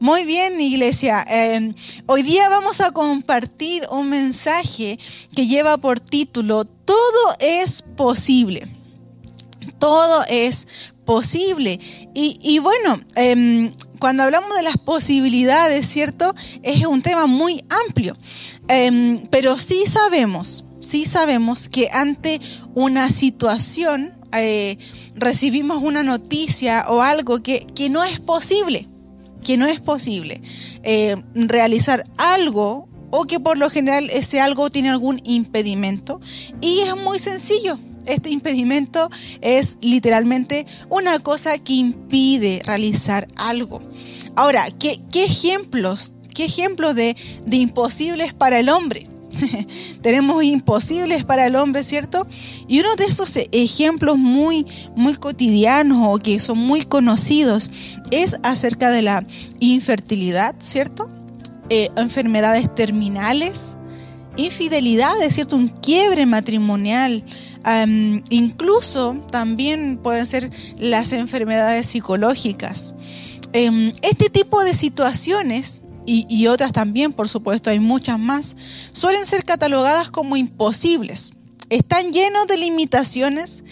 Muy bien, iglesia. Em, hoy día vamos a compartir un mensaje que lleva por título Todo es posible. Todo es posible. Y, bueno, em, cuando hablamos de las posibilidades, ¿cierto? Es un tema muy amplio. Em, pero sí sabemos, sí sabemos que ante una situación eh, recibimos una noticia o algo que, no es posible, que no es posible eh, realizar algo o que por lo general ese algo tiene algún impedimento. Y es muy sencillo. Este impedimento es literalmente una cosa que impide realizar algo. Ahora, ¿qué, ejemplos, qué ejemplos de, de imposibles para el hombre? tenemos imposibles para el hombre, ¿cierto? Y uno de esos ejemplos muy, muy cotidianos o que son muy conocidos es acerca de la infertilidad, ¿cierto? Eh, enfermedades terminales, infidelidades, ¿cierto? Un quiebre matrimonial. incluso también pueden ser las enfermedades psicológicas. Em, este tipo de situaciones y, otras también, por supuesto, hay muchas más, suelen ser catalogadas como imposibles. Están llenos de limitaciones,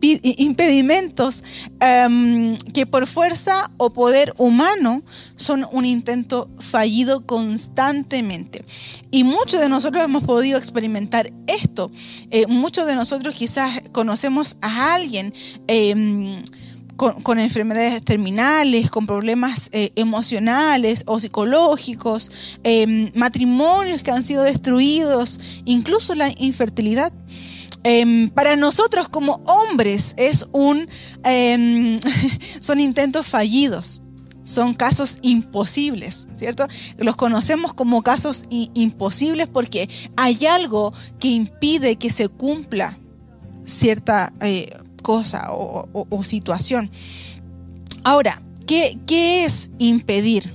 impedimentos em, que por fuerza o poder humano son un intento fallido constantemente. Y muchos de nosotros hemos podido experimentar esto. Eh, muchos de nosotros quizás conocemos a alguien. Em, con, enfermedades terminales, con problemas eh, emocionales o psicológicos, em, matrimonios que han sido destruidos, incluso la infertilidad. Em, para nosotros como hombres es un, em, son intentos fallidos, son casos imposibles, ¿cierto? Los conocemos como casos imposibles porque hay algo que impide que se cumpla cierta eh, cosa o, situación. Ahora, ¿qué, es impedir?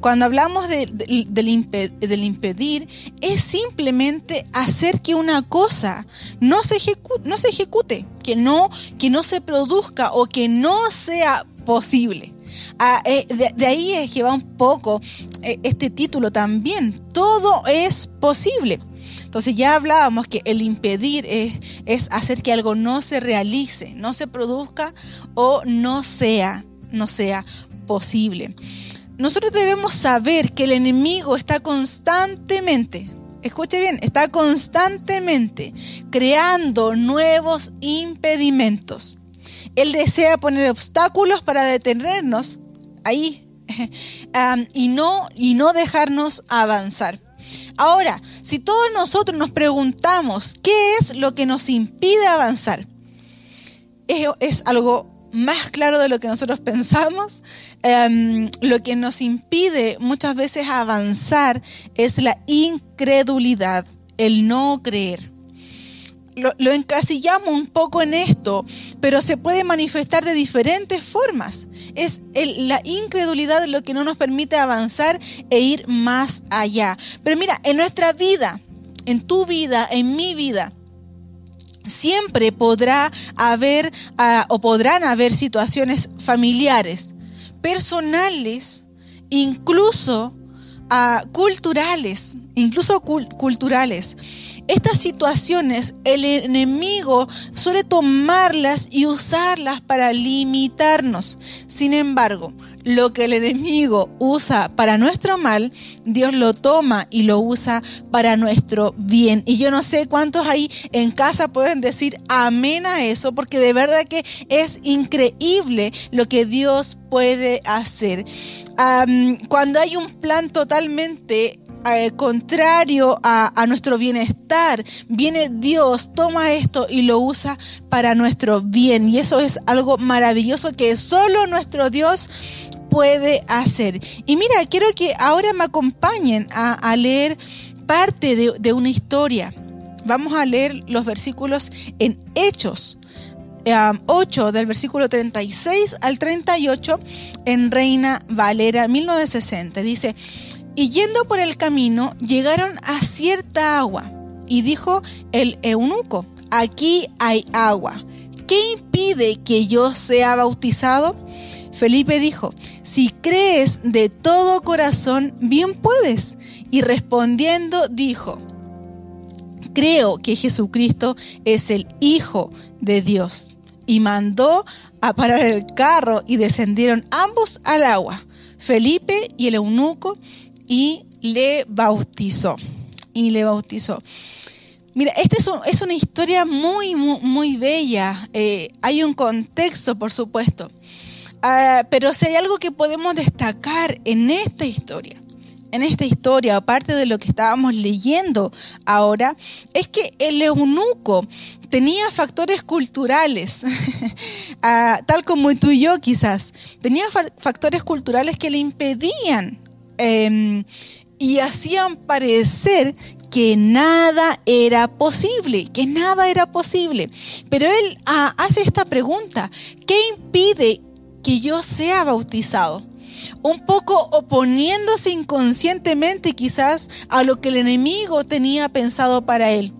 Cuando hablamos del, impedir, es simplemente hacer que una cosa no se, ejecute, no se ejecute, que no, que no se produzca o que no sea posible. Ah, eh, de, ahí es que va un poco eh, este título también. Todo es posible. Entonces ya hablábamos que el impedir es, hacer que algo no se realice, no se produzca o no sea, no sea posible. Nosotros debemos saber que el enemigo está constantemente, escuche bien, está constantemente creando nuevos impedimentos. Él desea poner obstáculos para detenernos ahí y, no, y no dejarnos avanzar. Ahora, si todos nosotros nos preguntamos qué es lo que nos impide avanzar, es, algo más claro de lo que nosotros pensamos. Em, lo que nos impide muchas veces avanzar es la incredulidad, el no creer lo, encasillamos un poco en esto, pero se puede manifestar de diferentes formas. Es la incredulidad lo que no nos permite avanzar e ir más allá. Pero mira, en nuestra vida, en tu vida, en mi vida, siempre podrá haber ah, o podrán haber situaciones familiares, personales, incluso ah, culturales, incluso culturales estas situaciones el enemigo suele tomarlas y usarlas para limitarnos. Sin embargo, lo que el enemigo usa para nuestro mal, Dios lo toma y lo usa para nuestro bien. Y yo no sé cuántos ahí en casa pueden decir amén a eso, porque de verdad que es increíble lo que Dios puede hacer. cuando hay un plan totalmente eh, contrario a, nuestro bienestar, viene Dios, toma esto y lo usa para nuestro bien. Y eso es algo maravilloso que solo nuestro Dios puede hacer. Y mira, quiero que ahora me acompañen a, leer parte de, una historia. Vamos a leer los versículos en Hechos. 8 eh, del versículo 36 al 38 en Reina Valera 1960. Dice, y yendo por el camino, llegaron a cierta agua. Y dijo el eunuco, aquí hay agua. ¿Qué impide que yo sea bautizado? Felipe dijo, si crees de todo corazón, bien puedes. Y respondiendo dijo, creo que Jesucristo es el Hijo de Dios. Y mandó a parar el carro y descendieron ambos al agua, Felipe y el eunuco, y le bautizó. Y le bautizó. Mira, esta es, una historia muy, muy, bella. Eh, hay un contexto, por supuesto. Ah, pero si hay algo que podemos destacar en esta historia, en esta historia, aparte de lo que estábamos leyendo ahora, es que el eunuco tenía factores culturales, ah, tal como tú y yo quizás, tenía factores culturales que le impedían em, y hacían parecer que nada era posible, que nada era posible. Pero él ah, hace esta pregunta, ¿qué impide que yo sea bautizado? Un poco oponiéndose inconscientemente quizás a lo que el enemigo tenía pensado para él.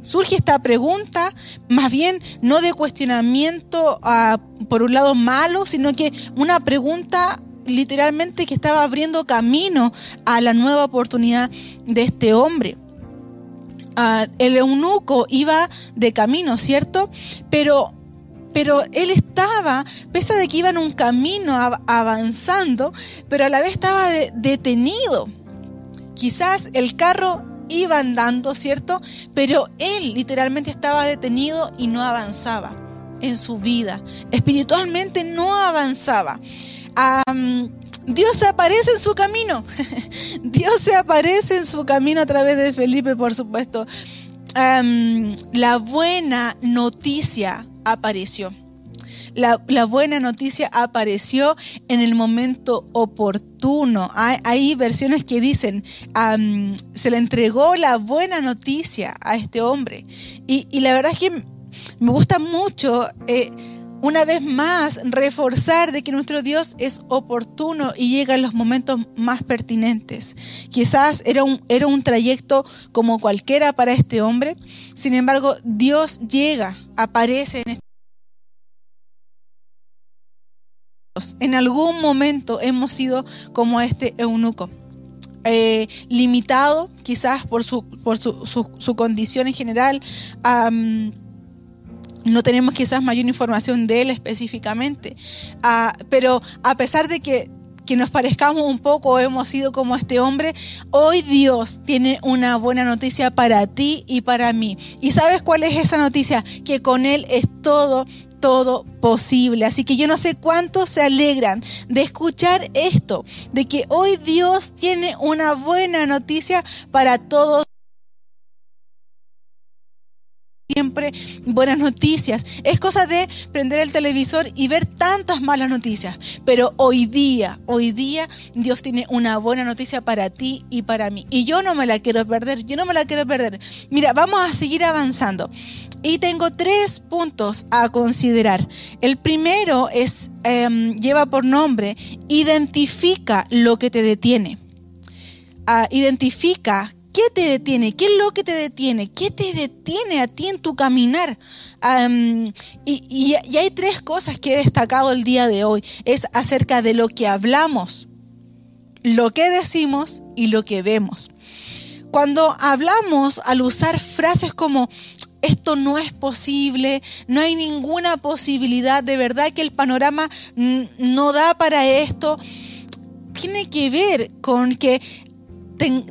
Surge esta pregunta, más bien no de cuestionamiento ah, por un lado malo, sino que una pregunta literalmente que estaba abriendo camino a la nueva oportunidad de este hombre. Ah, el eunuco iba de camino, ¿cierto? Pero, pero él estaba, pese a que iba en un camino avanzando, pero a la vez estaba detenido. Quizás el carro iba andando, ¿cierto? Pero él literalmente estaba detenido y no avanzaba en su vida. Espiritualmente no avanzaba. Dios se aparece en su camino. Dios se aparece en su camino a través de Felipe, por supuesto. la buena noticia apareció. La, buena noticia apareció en el momento oportuno. Hay, versiones que dicen, se le entregó la buena noticia a este hombre. Y, la verdad es que me gusta mucho. Eh, una vez más reforzar de que nuestro Dios es oportuno y llega en los momentos más pertinentes. Quizás era un, era un trayecto como cualquiera para este hombre, sin embargo Dios llega, aparece en este en algún momento hemos sido como este eunuco. Eh, limitado quizás por su, por su, condición en general, no tenemos quizás mayor información de él específicamente, ah, pero a pesar de que, que nos parezcamos un poco, hemos sido como este hombre, hoy Dios tiene una buena noticia para ti y para mí. ¿Y sabes cuál es esa noticia? Que con Él es todo todo posible. Así que yo no sé cuántos se alegran de escuchar esto, de que hoy Dios tiene una buena noticia para todos siempre buenas noticias. Es cosa de prender el televisor y ver tantas malas noticias. Pero hoy día, hoy día Dios tiene una buena noticia para ti y para mí. Y yo no me la quiero perder, yo no me la quiero perder. Mira, vamos a seguir avanzando. Y tengo tres puntos a considerar. El primero es, em, lleva por nombre, identifica lo que te detiene. Ah, identifica ¿Qué te detiene? ¿Qué es lo que te detiene? ¿Qué te detiene a ti en tu caminar? y, hay tres cosas que he destacado el día de hoy. Es acerca de lo que hablamos, lo que decimos y lo que vemos. Cuando hablamos al usar frases como esto no es posible, no hay ninguna posibilidad, de verdad que el panorama no da para esto, tiene que ver con que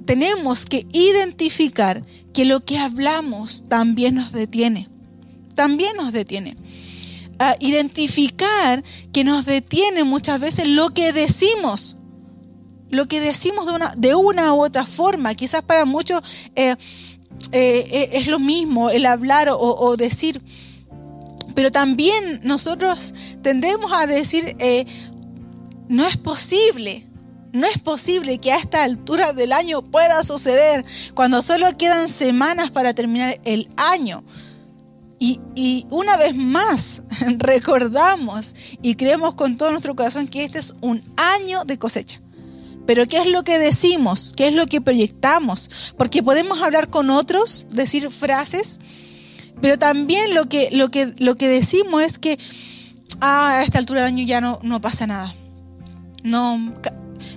tenemos que identificar que lo que hablamos también nos detiene. También nos detiene. identificar que nos detiene muchas veces lo que decimos. Lo que decimos de una, de una u otra forma. Quizás para muchos eh, eh, es lo mismo el hablar o, decir. Pero también nosotros tendemos a decir, eh, no es posible, no es posible que a esta altura del año pueda suceder cuando solo quedan semanas para terminar el año. Y, una vez más recordamos y creemos con todo nuestro corazón que este es un año de cosecha. Pero ¿qué es lo que decimos? ¿Qué es lo que proyectamos? Porque podemos hablar con otros, decir frases, pero también lo que, lo que, lo que decimos es que ah, a esta altura del año ya no, no pasa nada. No,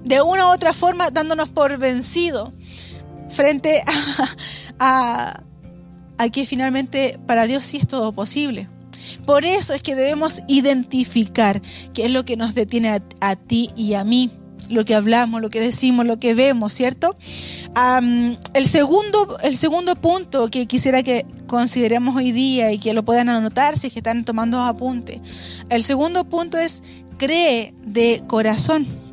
de una u otra forma dándonos por vencido frente a, a, que finalmente para Dios sí es todo posible. Por eso es que debemos identificar qué es lo que nos detiene a, ti y a mí lo que hablamos, lo que decimos, lo que vemos, ¿cierto? el, segundo, el segundo punto que quisiera que consideremos hoy día y que lo puedan anotar si están tomando apunte. El segundo punto es cree de corazón.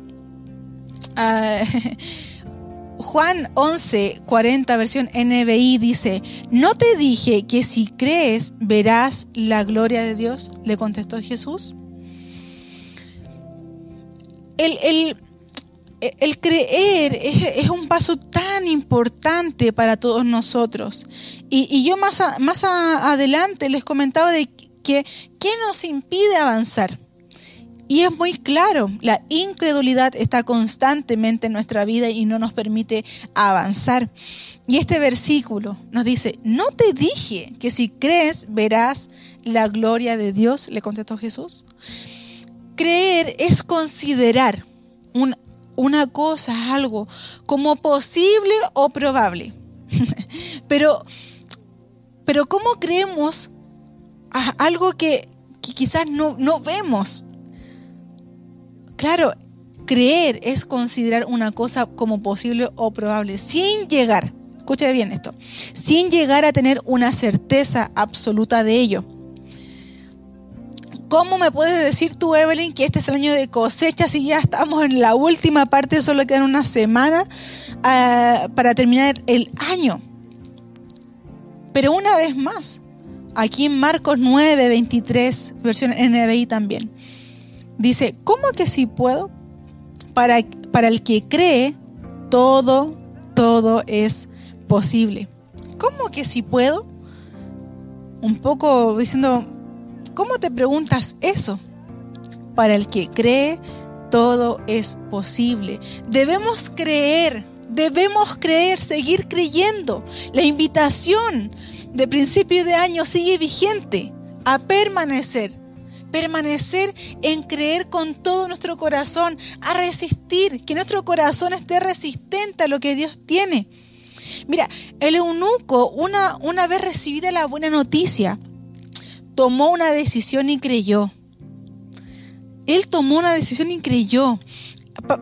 Ah, Juan 11, 40, versión NBI dice, ¿no te dije que si crees verás la gloria de Dios? Le contestó Jesús. El, el, el creer es, un paso tan importante para todos nosotros. Y, yo más, más adelante les comentaba de que qué nos impide avanzar. Y es muy claro, la incredulidad está constantemente en nuestra vida y no nos permite avanzar. Y este versículo nos dice, no te dije que si crees verás la gloria de Dios, le contestó Jesús. Creer es considerar un una cosa, algo como posible o probable. pero, pero ¿cómo creemos algo que, quizás no vemos? Claro, creer es considerar una cosa como posible o probable, sin llegar, escuche bien esto, sin llegar a tener una certeza absoluta de ello. ¿Cómo me puedes decir tú, Evelyn, que este es el año de cosecha si ya estamos en la última parte, solo quedan una semana ah, para terminar el año? Pero una vez más, aquí en Marcos 9, 23, versión NBI también, dice, ¿cómo que si puedo? Para, para el que cree, todo, todo es posible. ¿Cómo que si puedo? Un poco diciendo, ¿Cómo te preguntas eso? Para el que cree, todo es posible. Debemos creer, debemos creer, seguir creyendo. La invitación de principio de año sigue vigente a permanecer. Permanecer en creer con todo nuestro corazón, a resistir, que nuestro corazón esté resistente a lo que Dios tiene. Mira, el eunuco, una, una vez recibida la buena noticia, tomó una decisión y creyó. Él tomó una decisión y creyó.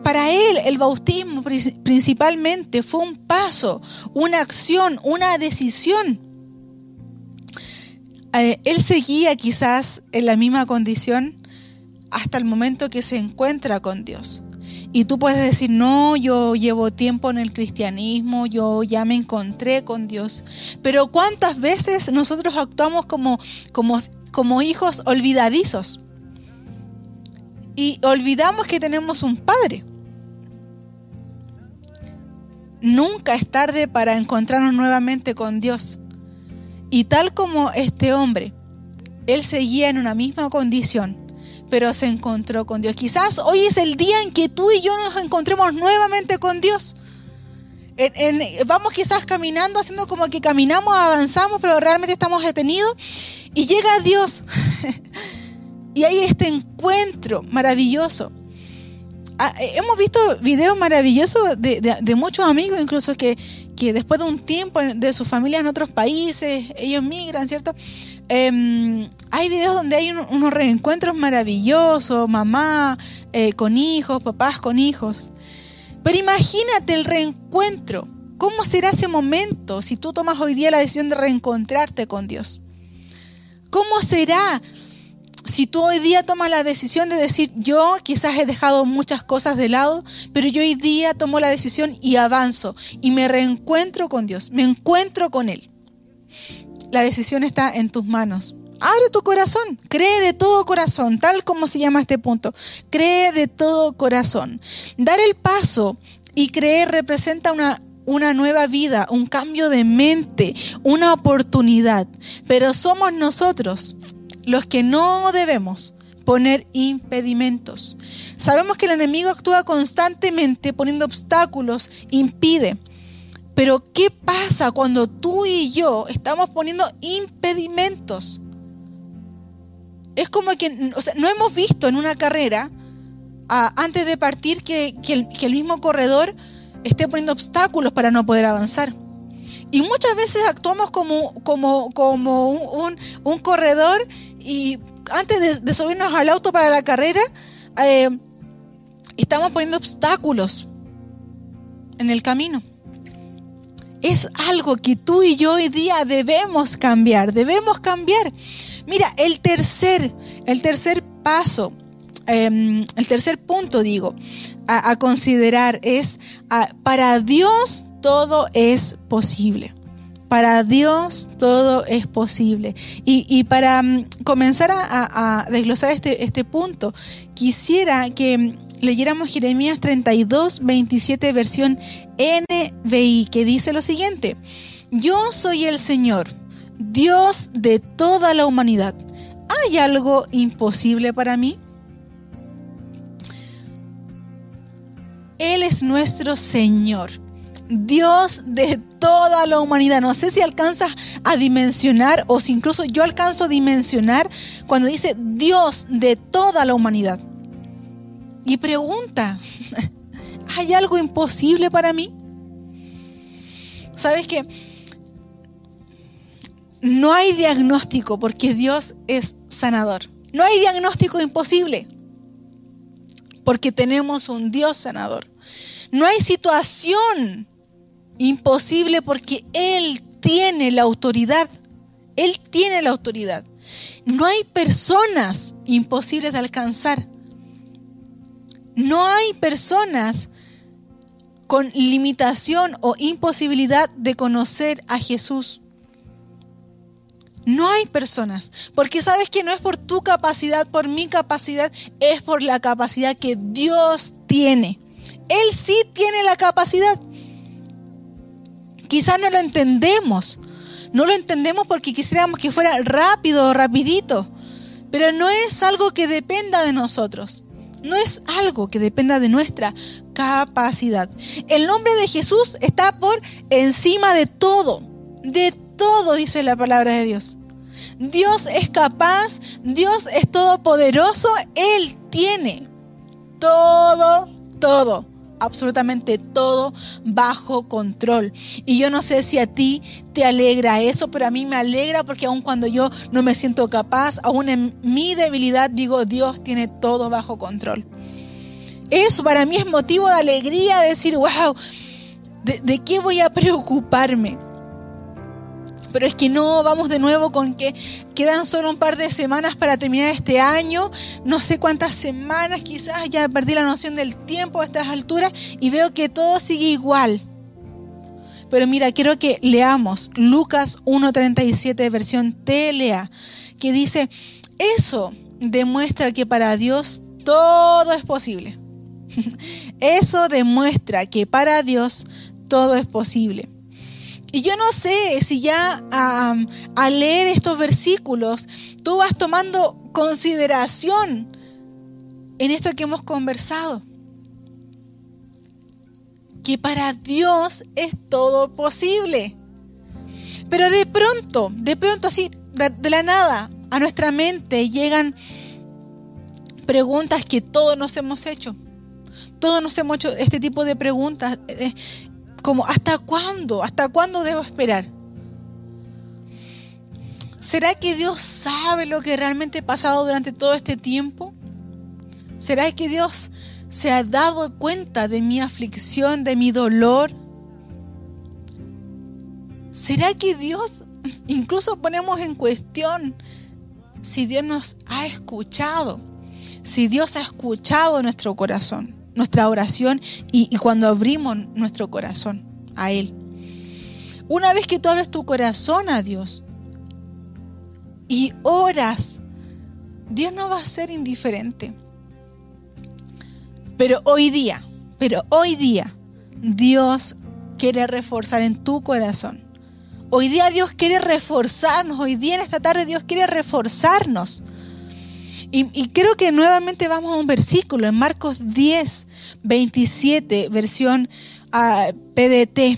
Para él el bautismo principalmente fue un paso, una acción, una decisión. Eh, él seguía quizás en la misma condición hasta el momento que se encuentra con Dios. Y tú puedes decir, no, yo llevo tiempo en el cristianismo, yo ya me encontré con Dios. Pero ¿cuántas veces nosotros actuamos como, como, como hijos olvidadizos? Y olvidamos que tenemos un Padre. Nunca es tarde para encontrarnos nuevamente con Dios. Y tal como este hombre, él seguía en una misma condición, pero se encontró con Dios. Quizás hoy es el día en que tú y yo nos encontremos nuevamente con Dios. vamos quizás caminando, haciendo como que caminamos, avanzamos, pero realmente estamos detenidos. Y llega Dios. y hay este encuentro maravilloso. Ah, eh, hemos visto videos maravillosos de, muchos amigos, incluso que, después de un tiempo de su familia en otros países, ellos migran, ¿cierto? Em, hay videos donde hay unos reencuentros maravillosos, mamá eh, con hijos, papás con hijos. Pero imagínate el reencuentro. ¿Cómo será ese momento si tú tomas hoy día la decisión de reencontrarte con Dios? ¿Cómo será si tú hoy día tomas la decisión de decir, yo quizás he dejado muchas cosas de lado, pero yo hoy día tomo la decisión y avanzo y me reencuentro con Dios, me encuentro con Él. La decisión está en tus manos. Abre tu corazón, cree de todo corazón, tal como se llama este punto. Cree de todo corazón. Dar el paso y creer representa una, una nueva vida, un cambio de mente, una oportunidad. Pero somos nosotros los que no debemos poner impedimentos. Sabemos que el enemigo actúa constantemente poniendo obstáculos, impide. Pero ¿qué pasa cuando tú y yo estamos poniendo impedimentos? es como que no hemos visto en una carrera, antes de partir, que, el, mismo corredor esté poniendo obstáculos para no poder avanzar. Y muchas veces actuamos como un, corredor y antes de, subirnos al auto para la carrera, eh, estamos poniendo obstáculos en el camino. Es algo que tú y yo hoy día debemos cambiar, debemos cambiar. Mira, el tercer, el tercer paso, em, el tercer punto, digo, a, considerar es, para Dios todo es posible. Para Dios todo es posible. Y, para mm, comenzar a, desglosar este, este punto, quisiera que leyéramos Jeremías 32, 27, versión NBI, que dice lo siguiente, yo soy el Señor, Dios de toda la humanidad. ¿Hay algo imposible para mí? Él es nuestro Señor. Dios de toda la humanidad. No sé si alcanzas a dimensionar o si incluso yo alcanzo a dimensionar cuando dice Dios de toda la humanidad y pregunta, ¿hay algo imposible para mí? ¿Sabes qué? No hay diagnóstico porque Dios es sanador. No hay diagnóstico imposible porque tenemos un Dios sanador. No hay situación imposible porque Él tiene la autoridad. Él tiene la autoridad. No hay personas imposibles de alcanzar no hay personas con limitación o imposibilidad de conocer a Jesús. No hay personas, porque sabes que no es por tu capacidad, por mi capacidad, es por la capacidad que Dios tiene. Él sí tiene la capacidad. Quizás no lo entendemos. No lo entendemos porque quisiéramos que fuera rápido rapidito. Pero no es algo que dependa de nosotros no es algo que dependa de nuestra capacidad. El nombre de Jesús está por encima de todo, de todo, dice la palabra de Dios. Dios es capaz, Dios es todopoderoso, Él tiene todo, todo absolutamente todo bajo control. Y yo no sé si a ti te alegra eso, pero a mí me alegra porque aun cuando yo no me siento capaz, aún en mi debilidad digo, Dios tiene todo bajo control. Eso para mí es motivo de alegría, decir, wow, ¿de, de qué voy a preocuparme? Pero es que no, vamos de nuevo con que quedan solo un par de semanas para terminar este año, no sé cuántas semanas, quizás ya perdí la noción del tiempo a estas alturas y veo que todo sigue igual. Pero mira, quiero que leamos Lucas 1.37, versión TLA, que dice, eso demuestra que para Dios todo es posible. Eso demuestra que para Dios todo es posible. Y yo no sé si ya al leer estos versículos tú vas tomando consideración en esto que hemos conversado. Que para Dios es todo posible. Pero de pronto, de pronto así, de, la nada, a nuestra mente llegan preguntas que todos nos hemos hecho. Todos nos hemos hecho este tipo de preguntas. Como ¿hasta cuándo? ¿Hasta cuándo debo esperar? ¿Será que Dios sabe lo que realmente he pasado durante todo este tiempo? ¿Será que Dios se ha dado cuenta de mi aflicción, de mi dolor? ¿Será que Dios, incluso ponemos en cuestión si Dios nos ha escuchado, si Dios ha escuchado nuestro corazón? Nuestra oración y, cuando abrimos nuestro corazón a Él. Una vez que tú abres tu corazón a Dios y oras, Dios no va a ser indiferente. Pero hoy día, pero hoy día, Dios quiere reforzar en tu corazón. Hoy día Dios quiere reforzarnos, hoy día en esta tarde Dios quiere reforzarnos. Y, creo que nuevamente vamos a un versículo en Marcos 10, 27, versión ah, PDT.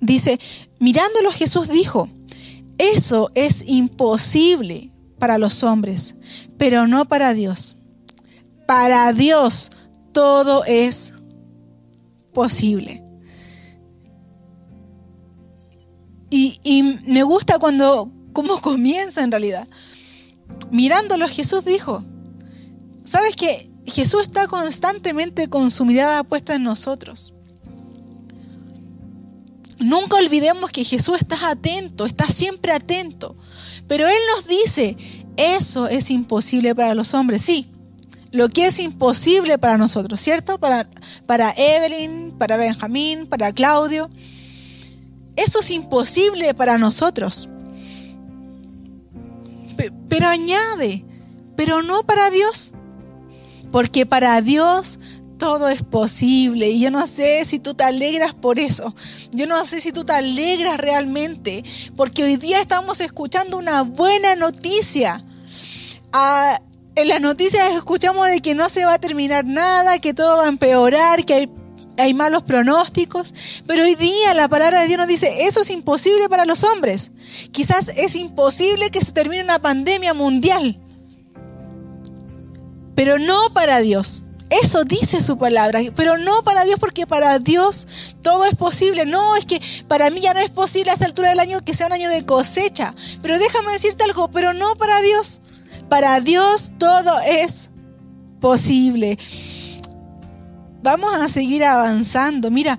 Dice, mirándolo Jesús dijo, eso es imposible para los hombres, pero no para Dios. Para Dios todo es posible. Y, me gusta cuando, cómo comienza en realidad. Mirándolo, Jesús dijo, ¿sabes que Jesús está constantemente con su mirada puesta en nosotros? Nunca olvidemos que Jesús está atento, está siempre atento. Pero Él nos dice, eso es imposible para los hombres, sí. Lo que es imposible para nosotros, ¿cierto? Para, para Evelyn, para Benjamín, para Claudio. Eso es imposible para nosotros. Pero añade, pero no para Dios. Porque para Dios todo es posible. Y yo no sé si tú te alegras por eso. Yo no sé si tú te alegras realmente. Porque hoy día estamos escuchando una buena noticia. Ah, en las noticias escuchamos de que no se va a terminar nada, que todo va a empeorar, que hay, hay malos pronósticos. Pero hoy día la palabra de Dios nos dice, eso es imposible para los hombres. Quizás es imposible que se termine una pandemia mundial. Pero no para Dios. Eso dice su palabra, pero no para Dios porque para Dios todo es posible. No, es que para mí ya no es posible a esta altura del año que sea un año de cosecha. Pero déjame decirte algo, pero no para Dios. Para Dios todo es posible. Vamos a seguir avanzando. Mira,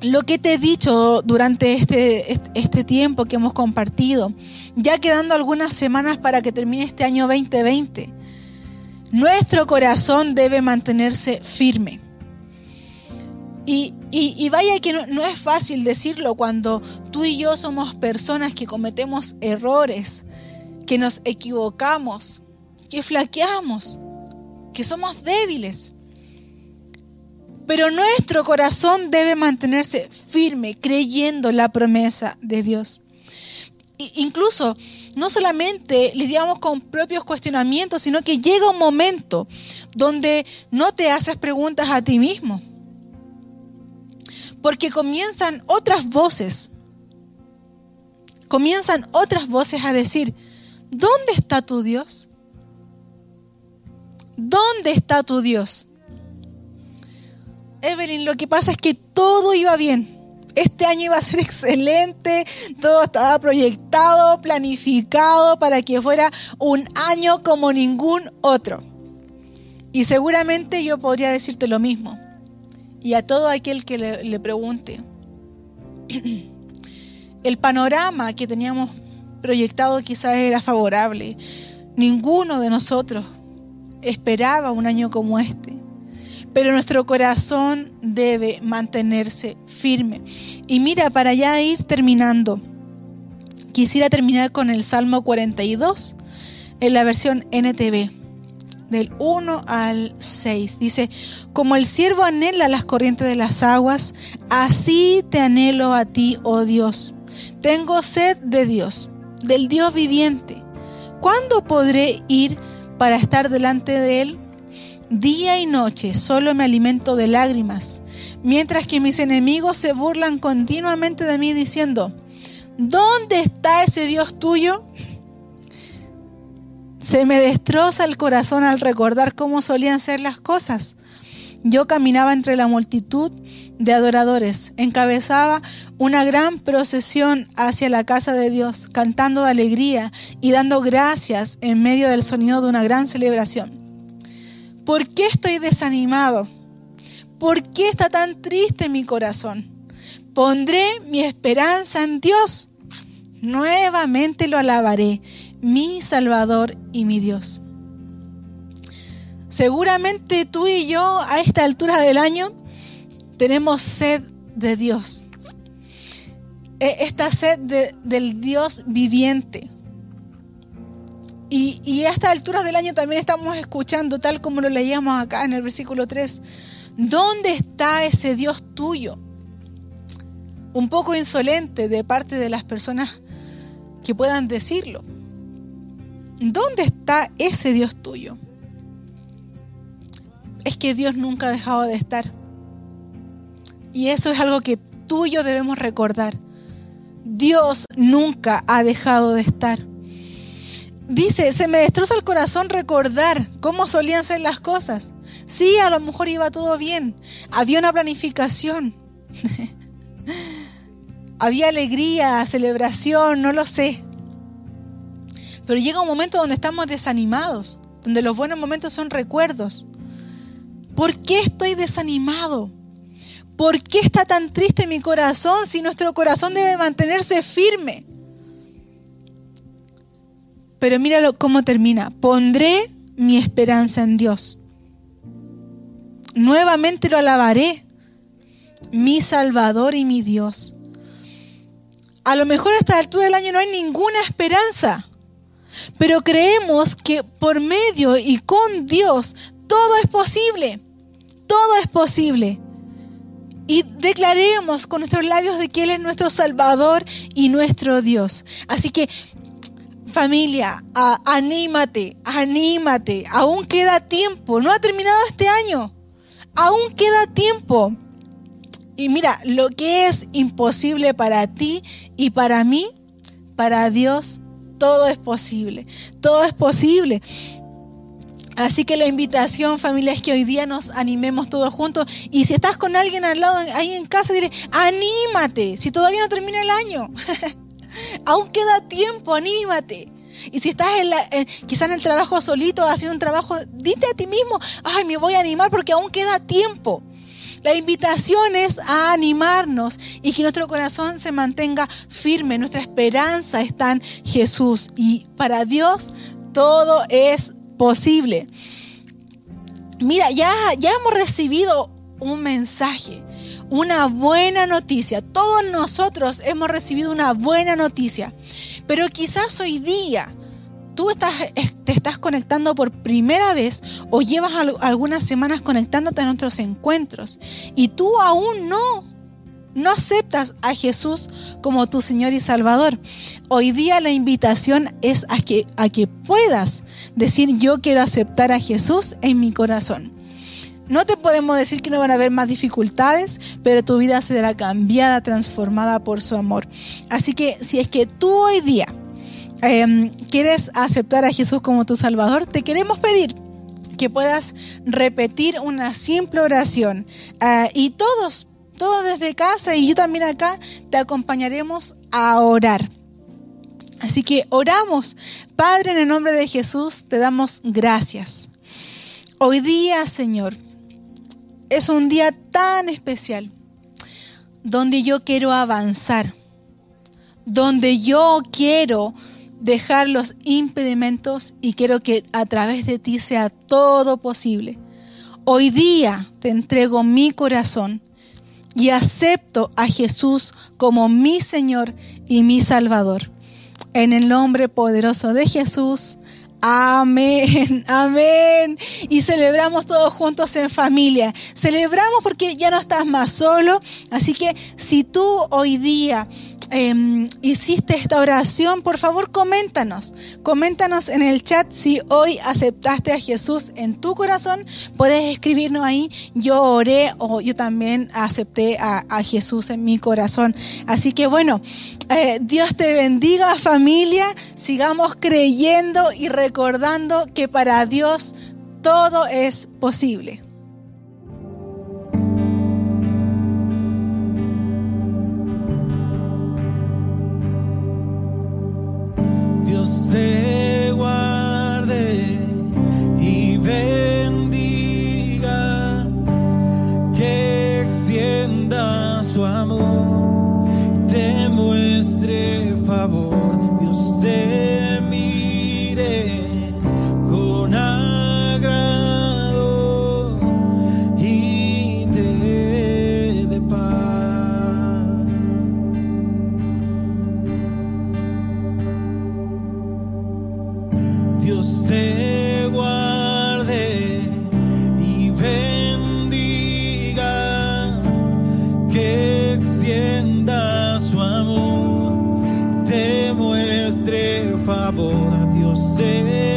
lo que te he dicho durante este, este tiempo que hemos compartido, ya quedando algunas semanas para que termine este año 2020 nuestro corazón debe mantenerse firme. Y, vaya que no, es fácil decirlo cuando tú y yo somos personas que cometemos errores, que nos equivocamos, que flaqueamos, que somos débiles. Pero nuestro corazón debe mantenerse firme, creyendo la promesa de Dios. incluso no solamente lidiamos con propios cuestionamientos, sino que llega un momento donde no te haces preguntas a ti mismo. Porque comienzan otras voces, comienzan otras voces a decir, ¿dónde está tu Dios? ¿Dónde está tu Dios? Evelyn, lo que pasa es que todo iba bien este año iba a ser excelente, todo estaba proyectado, planificado para que fuera un año como ningún otro. Y seguramente yo podría decirte lo mismo. Y a todo aquel que le, pregunte, el panorama que teníamos proyectado quizás era favorable. Ninguno de nosotros esperaba un año como este pero nuestro corazón debe mantenerse firme. Y mira, para ya ir terminando, quisiera terminar con el Salmo 42 en la versión NTV del 1 al 6. Dice, como el siervo anhela las corrientes de las aguas, así te anhelo a ti, oh Dios. Tengo sed de Dios, del Dios viviente. ¿Cuándo podré ir para estar delante de Él? Día y noche solo me alimento de lágrimas, mientras que mis enemigos se burlan continuamente de mí diciendo, ¿dónde está ese Dios tuyo? Se me destroza el corazón al recordar cómo solían ser las cosas. Yo caminaba entre la multitud de adoradores, encabezaba una gran procesión hacia la casa de Dios, cantando de alegría y dando gracias en medio del sonido de una gran celebración. ¿Por qué estoy desanimado? ¿Por qué está tan triste mi corazón? Pondré mi esperanza en Dios. Nuevamente lo alabaré, mi Salvador y mi Dios. Seguramente tú y yo a esta altura del año tenemos sed de Dios. E, esta sed del Dios viviente. Y, a estas alturas del año también estamos escuchando, tal como lo leíamos acá en el versículo 3, ¿dónde está ese Dios tuyo? Un poco insolente de parte de las personas que puedan decirlo. ¿Dónde está ese Dios tuyo? Es que Dios nunca ha dejado de estar. Y eso es algo que tú y yo debemos recordar. Dios nunca ha dejado de estar Dice, se me destroza el corazón recordar cómo solían ser las cosas. Sí, a lo mejor iba todo bien. Había una planificación. Había alegría, celebración, no lo sé. Pero llega un momento donde estamos desanimados, donde los buenos momentos son recuerdos. ¿Por qué estoy desanimado? ¿Por qué está tan triste mi corazón si nuestro corazón debe mantenerse firme? Pero míralo cómo termina. Pondré mi esperanza en Dios. Nuevamente lo alabaré, mi Salvador y mi Dios. A lo mejor a esta altura del año no hay ninguna esperanza, pero creemos que por medio y con Dios todo es posible. Todo es posible. Y declaremos con nuestros labios de que Él es nuestro Salvador y nuestro Dios. Así que Familia, anímate, anímate. Aún queda tiempo. No ha terminado este año. Aún queda tiempo. Y mira, lo que es imposible para ti y para mí, para Dios, todo es posible. Todo es posible. Así que la invitación, familia, es que hoy día nos animemos todos juntos. Y si estás con alguien al lado, ahí en casa, dile, anímate, si todavía no termina el año. Aún queda tiempo, anímate. Y si estás en quizá en el trabajo solito, haciendo un trabajo, dite a ti mismo, ay, me voy a animar porque aún queda tiempo. La invitación es a animarnos y que nuestro corazón se mantenga firme. Nuestra esperanza está en Jesús. Y para Dios todo es posible. Mira, ya, ya hemos recibido un mensaje una buena noticia. Todos nosotros hemos recibido una buena noticia. Pero quizás hoy día tú estás, te estás conectando por primera vez o llevas algunas semanas conectándote a nuestros encuentros y tú aún no, no aceptas a Jesús como tu Señor y Salvador. Hoy día la invitación es a que, a que puedas decir yo quiero aceptar a Jesús en mi corazón. No te podemos decir que no van a haber más dificultades, pero tu vida será cambiada, transformada por su amor. Así que si es que tú hoy día em, quieres aceptar a Jesús como tu Salvador, te queremos pedir que puedas repetir una simple oración. Ah, y todos, todos desde casa y yo también acá, te acompañaremos a orar. Así que oramos. Padre, en el nombre de Jesús, te damos gracias. Hoy día, Señor, es un día tan especial donde yo quiero avanzar, donde yo quiero dejar los impedimentos y quiero que a través de ti sea todo posible. Hoy día te entrego mi corazón y acepto a Jesús como mi Señor y mi Salvador. En el nombre poderoso de Jesús. Amén, amén. Y celebramos todos juntos en familia. Celebramos porque ya no estás más solo. Así que si tú hoy día Em, hiciste esta oración, por favor coméntanos. Coméntanos en el chat si hoy aceptaste a Jesús en tu corazón. Puedes escribirnos ahí, yo oré o yo también acepté a, Jesús en mi corazón. Así que bueno, eh, Dios te bendiga familia. Sigamos creyendo y recordando que para Dios todo es posible. Favor,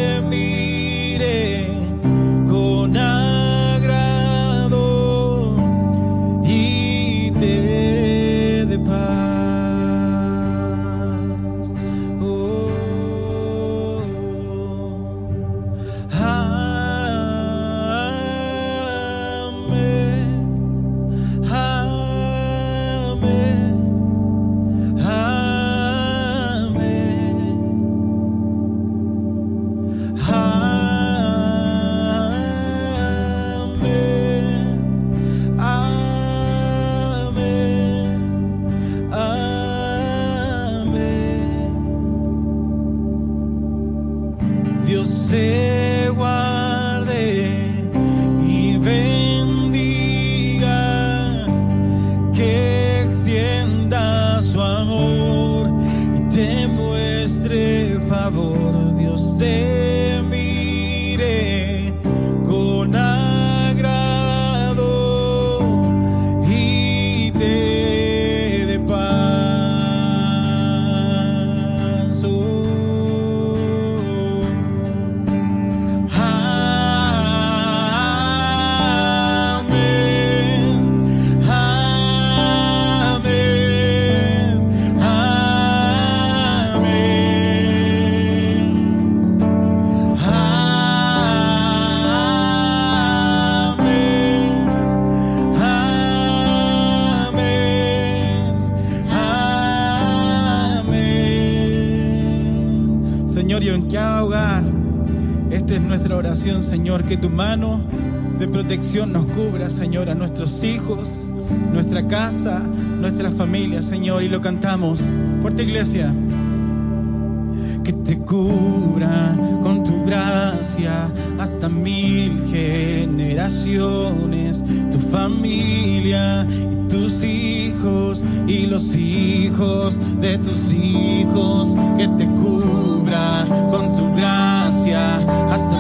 tu mano de protección nos cubra, Señor, a nuestros hijos, nuestra casa, nuestra familia, Señor, y lo cantamos. Fuerte iglesia. Que te cubra con tu gracia hasta mil generaciones, tu familia y tus hijos y los hijos de tus hijos. Que te cubra con tu gracia hasta